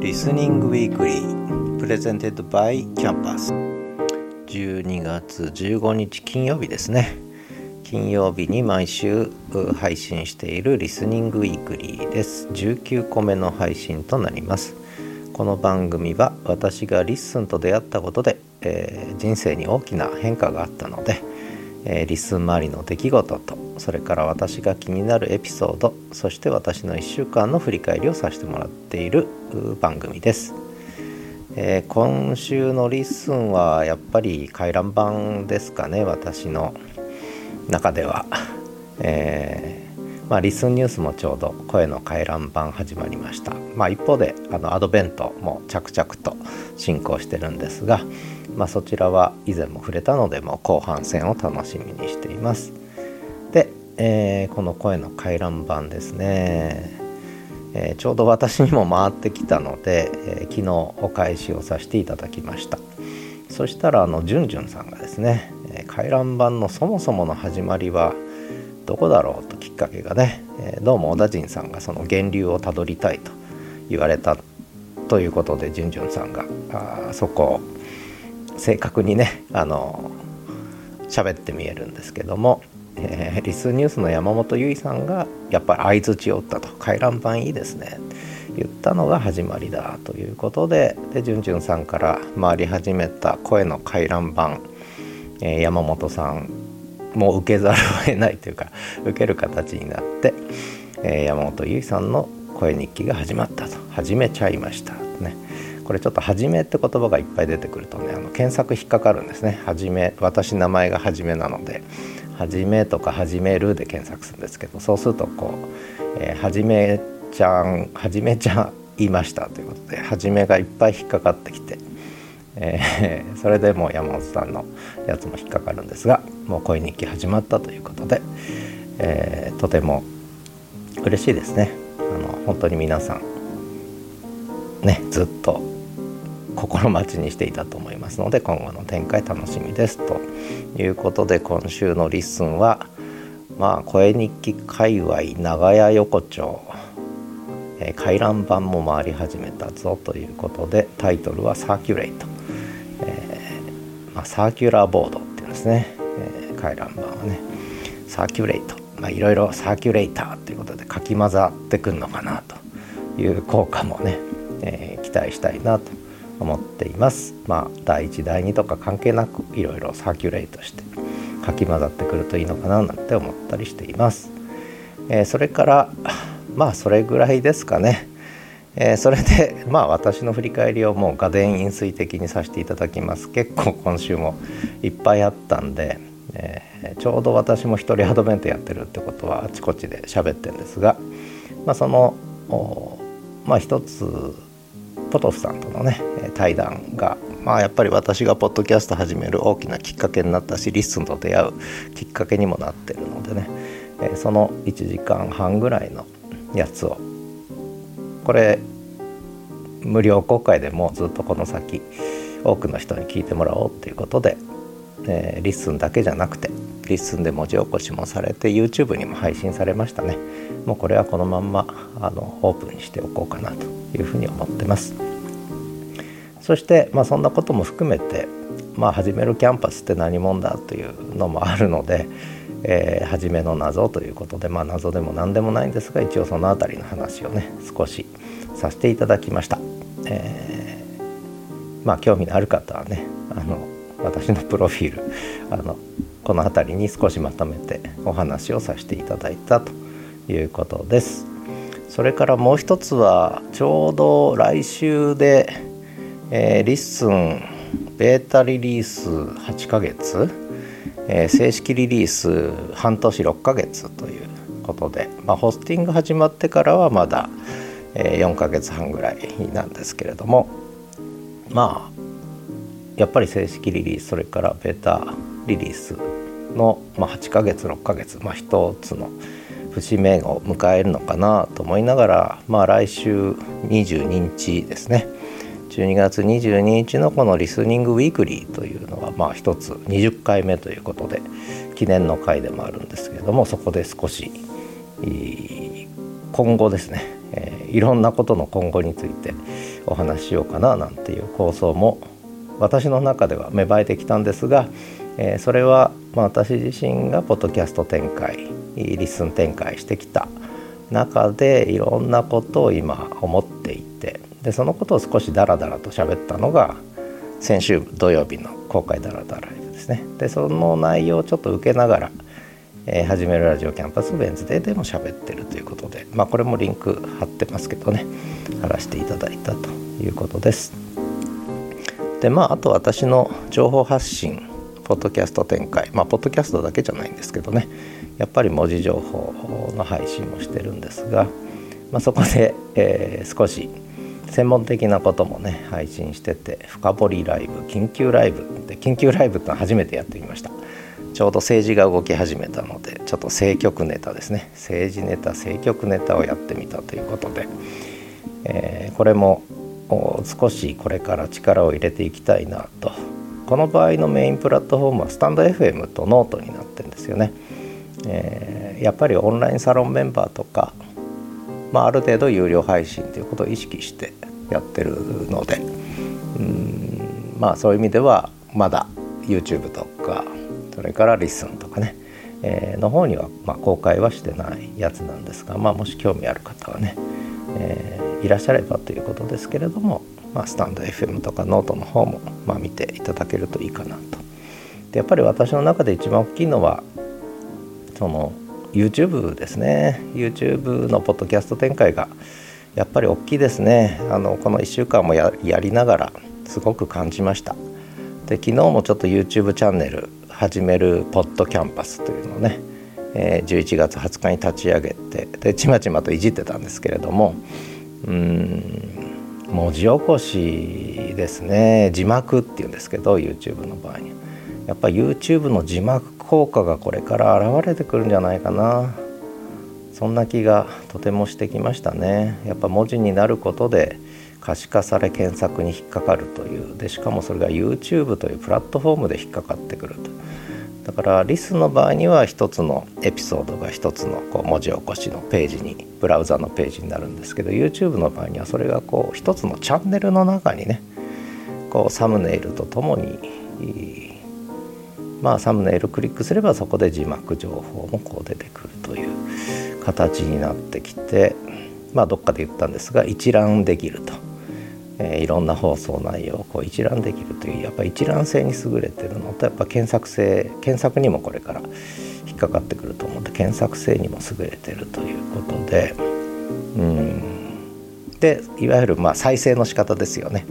Listening Weekly presented by Campus 12月15日金曜日ですね。金曜日に毎週配信している Listening Weekly です。19個目の配信となります。この番組は私が LISTEN と出会ったことで、えー、人生に大きな変化があったので、えー、 LISTEN 周りの出来事とそれから私が気になるエピソードそして私の1週間の振り返りをさせてもらっている番組です、えー、今週の LISTEN はやっぱり回覧板ですかね私の中では、えまあ、 LISTEN ニュースもちょうど声の回覧板始まりました、まあ、一方であのアドベントも着々と進行してるんですが、まあ、そちらは以前も触れたのでも後半戦を楽しみにしています。で、えー、この声の回覧板ですね、えー、ちょうど私にも回ってきたので、えー、昨日お返しをさせていただきました。そしたらあのじゅんじゅんさんがですね回覧板のそもそもの始まりはどこだろうときっかけがね、え、どうも小田陣さんがその源流をたどりたいと言われたということでじゅんじゅんさんがあそこを正確にねあの喋ってみえるんですけども、えー、リスニュースの山本由依さんがやっぱり相づちを打ったと。回覧板いいですね。言ったのが始まりだということででじゅんじゅんさんから回り始めた声の回覧板、えー、山本さんも受けざるを得ないというか受ける形になって、えー、山本由依さんの声日記が始まったと。始めちゃいましたね。これちょっと「はじめ」って言葉がいっぱい出てくるとねあの検索引っかかるんですね「はじめ」私名前が「はじめ」なので「はじめ」とか「はじめる」で検索するんですけどそうするとこう「えー、はじめちゃんはじめちゃん言いました」ということで「はじめ」がいっぱい引っかかってきてえー、それでもう山本さんのやつも引っかかるんですがもう恋日記始まったということで、えー、とても嬉しいですね。あの本当に皆さんねずっと心待ちにしていたと思いますので今後の展開楽しみですということで今週の LISTEN はまあ声日記界隈長屋横丁え回覧板も回り始めたぞということでタイトルは「circulate」えまあ、 circular board っていうんですね、えー、回覧板はね。 circulate。まいろいろサーキュレーターということでかき混ざってくるのかなという効果もね、え、期待したいなと。思っています。まあ第1第2とか関係なくいろいろサーキュレートしてかき混ざってくるといいのかななんて思ったりしています、えー、それからまあそれぐらいですかね。えー、それで まあ私の振り返りをもう画伝飲水的にさせていただきます。結構今週もいっぱいあったんで、えー、ちょうど私も一人アドベントやってるってことはあちこちで喋ってるんですが、まあ、そのまあ一つポトフさんとのね対談がまあやっぱり私がポッドキャスト始める大きなきっかけになったし LISTEN と出会うきっかけにもなってるのでね、えー、その1時間半ぐらいのやつをこれ無料公開でもずっとこの先多くの人に聞いてもらおうということで、えー、 LISTEN だけじゃなくてLISTEN で文字起こしもされて YouTube にも配信されましたね。もうこれはこのまんまあのオープンにしておこうかなというふうに思ってます。そして、まあ、そんなことも含めて、まあ、始めるキャンパスって何者だというのもあるので、えー、初めの謎ということで、まあ、謎でも何でもないんですが一応その辺りの話をね少しさせていただきました。えー、まあ興味のある方はねあの私のプロフィールあのこの辺りに少しまとめてお話をさせていただいたということです。それからもう一つはちょうど来週で、えー、リッスンベータリリース8ヶ月、えー、正式リリース半年6ヶ月ということで、まあ、ホスティング始まってからはまだえ4ヶ月半ぐらいなんですけれどもまあやっぱり正式リリースそれからベータリリースの、まあ、8ヶ月6ヶ月、まあ、一つの節目を迎えるのかなと思いながら、まあ、来週22日ですね。12月22日のこのリスニングウィークリーというのはまあ一つ20回目ということで記念の回でもあるんですけれどもそこで少し今後ですね、いろんなことの今後についてお話ししようかななんていう構想も私の中では芽生えてきたんですが、それは、私自身がポッドキャスト展開リスン展開してきた中でいろんなことを今思っていてでそのことを少しダラダラと喋ったのが先週土曜日の公開ダラダラですね。でその内容をちょっと受けながらえー、始めるラジオキャンパス Wednesday でも喋ってるということで、まあ、これもリンク貼ってますけどね。貼らせていただいたということです。でまああと私の情報発信ポッドキャスト展開。まあポッドキャストだけじゃないんですけどね。やっぱり文字情報の配信もしてるんですが、まあ、そこで、えー、少し専門的なこともね配信してて深掘りライブ緊急ライブ。で緊急ライブってのは初めてやってみました。ちょうど政治が動き始めたのでちょっと政局ネタですね。政治ネタ政局ネタをやってみたということで、えー、これも少しこれから力を入れていきたいなと。この場合のメインプラットフォームはスタンド FM とノートになってるんですよね、えー、やっぱりオンラインサロンメンバーとか、まあ、ある程度有料配信ということを意識してやってるのでうんまあそういう意味ではまだ YouTube とかそれから LISTEN とかね、えー、の方には、ま、公開はしてないやつなんですが、まあ、もし興味ある方はね、えー、いらっしゃればということですけれども、まあ、スタンド FM とかノートの方も、ま、見ていただけるといいかなと。でやっぱり私の中で一番大きいのはその YouTube ですね。YouTube のポッドキャスト展開がやっぱり大きいですね。あのこの1週間もやりながらすごく感じました。で昨日もちょっと YouTube チャンネル始めるポッドキャンパスというのをね、えー、11月20日に立ち上げてでちまちまといじってたんですけれどもうん文字起こしですね。字幕っていうんですけど YouTube の場合に。やっぱ YouTube の字幕効果がこれから現れてくるんじゃないかな。そんな気がとてもしてきましたね。やっぱ文字になることで可視化され検索に引っかかるという。でしかもそれが YouTube というプラットフォームで引っかかってくると。だからリスの場合には一つのエピソードが一つのこう文字起こしのページにブラウザのページになるんですけど YouTube の場合にはそれがこう一つのチャンネルの中にねこうサムネイルとともにまあサムネイルクリックすればそこで字幕情報もこう出てくるという形になってきてまあどっかで言ったんですが一覧できると。えー、いろんな放送内容をこう一覧できるというやっぱ一覧性に優れてるのとやっぱ検索性検索にもこれから引っかかってくると思って検索性にも優れてるということでうんでいわゆるまあ再生の仕方ですよね。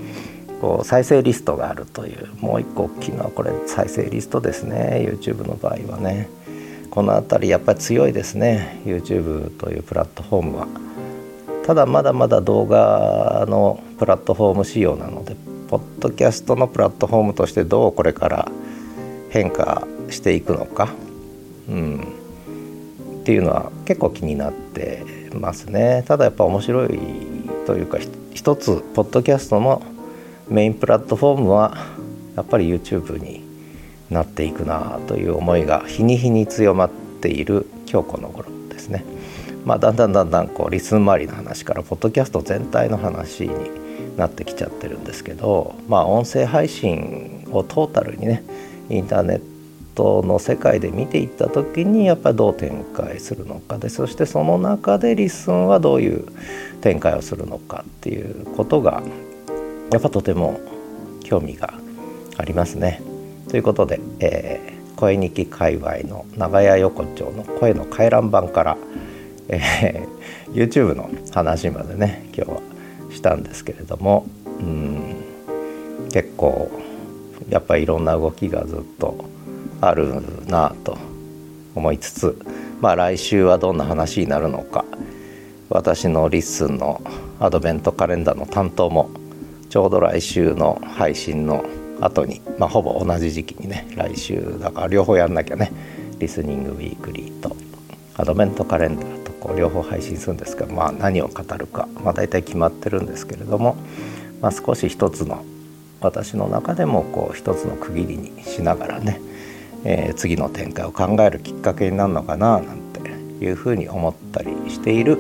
こう再生リストがあるというもう一個大きいのはこれ再生リストですね。YouTube の場合はね。この辺りやっぱり強いですね。YouTube というプラットフォームは。ただまだまだ動画のプラットフォーム仕様なのでポッドキャストのプラットフォームとしてどうこれから変化していくのか、うん、っていうのは結構気になってますね。ただやっぱ面白いというか一つポッドキャストのメインプラットフォームはやっぱり YouTube になっていくなという思いが日に日に強まっている今日この頃ですね。まあ、だんだんだんだんこうリスン周りの話からポッドキャスト全体の話になってきちゃってるんですけど、まあ、音声配信をトータルにねインターネットの世界で見ていった時にやっぱりどう展開するのかでそしてその中でリスンはどういう展開をするのかっていうことがやっぱとても興味がありますね。ということで、えー、声日記界隈の長屋横丁の声の回覧板から「えー、YouTube の話までね今日はしたんですけれどもうん結構やっぱりいろんな動きがずっとあるなと思いつつまあ来週はどんな話になるのか私の LISTEN のアドベントカレンダーの担当もちょうど来週の配信の後にまあほぼ同じ時期にね来週だから両方やんなきゃね Listening Weekly とアドベントカレンダーとこう両方配信するんですが、まあ、何を語るか、まあ、大体決まってるんですけれども、まあ、少し一つの私の中でもこう一つの区切りにしながらね、えー、次の展開を考えるきっかけになるのかななんていうふうに思ったりしている、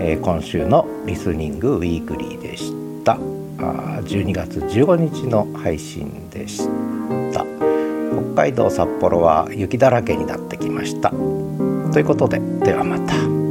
えー、今週のリスニングウィークリーでし。た12月15日の配信でした北海道札幌は雪だらけになってきましたということでではまた。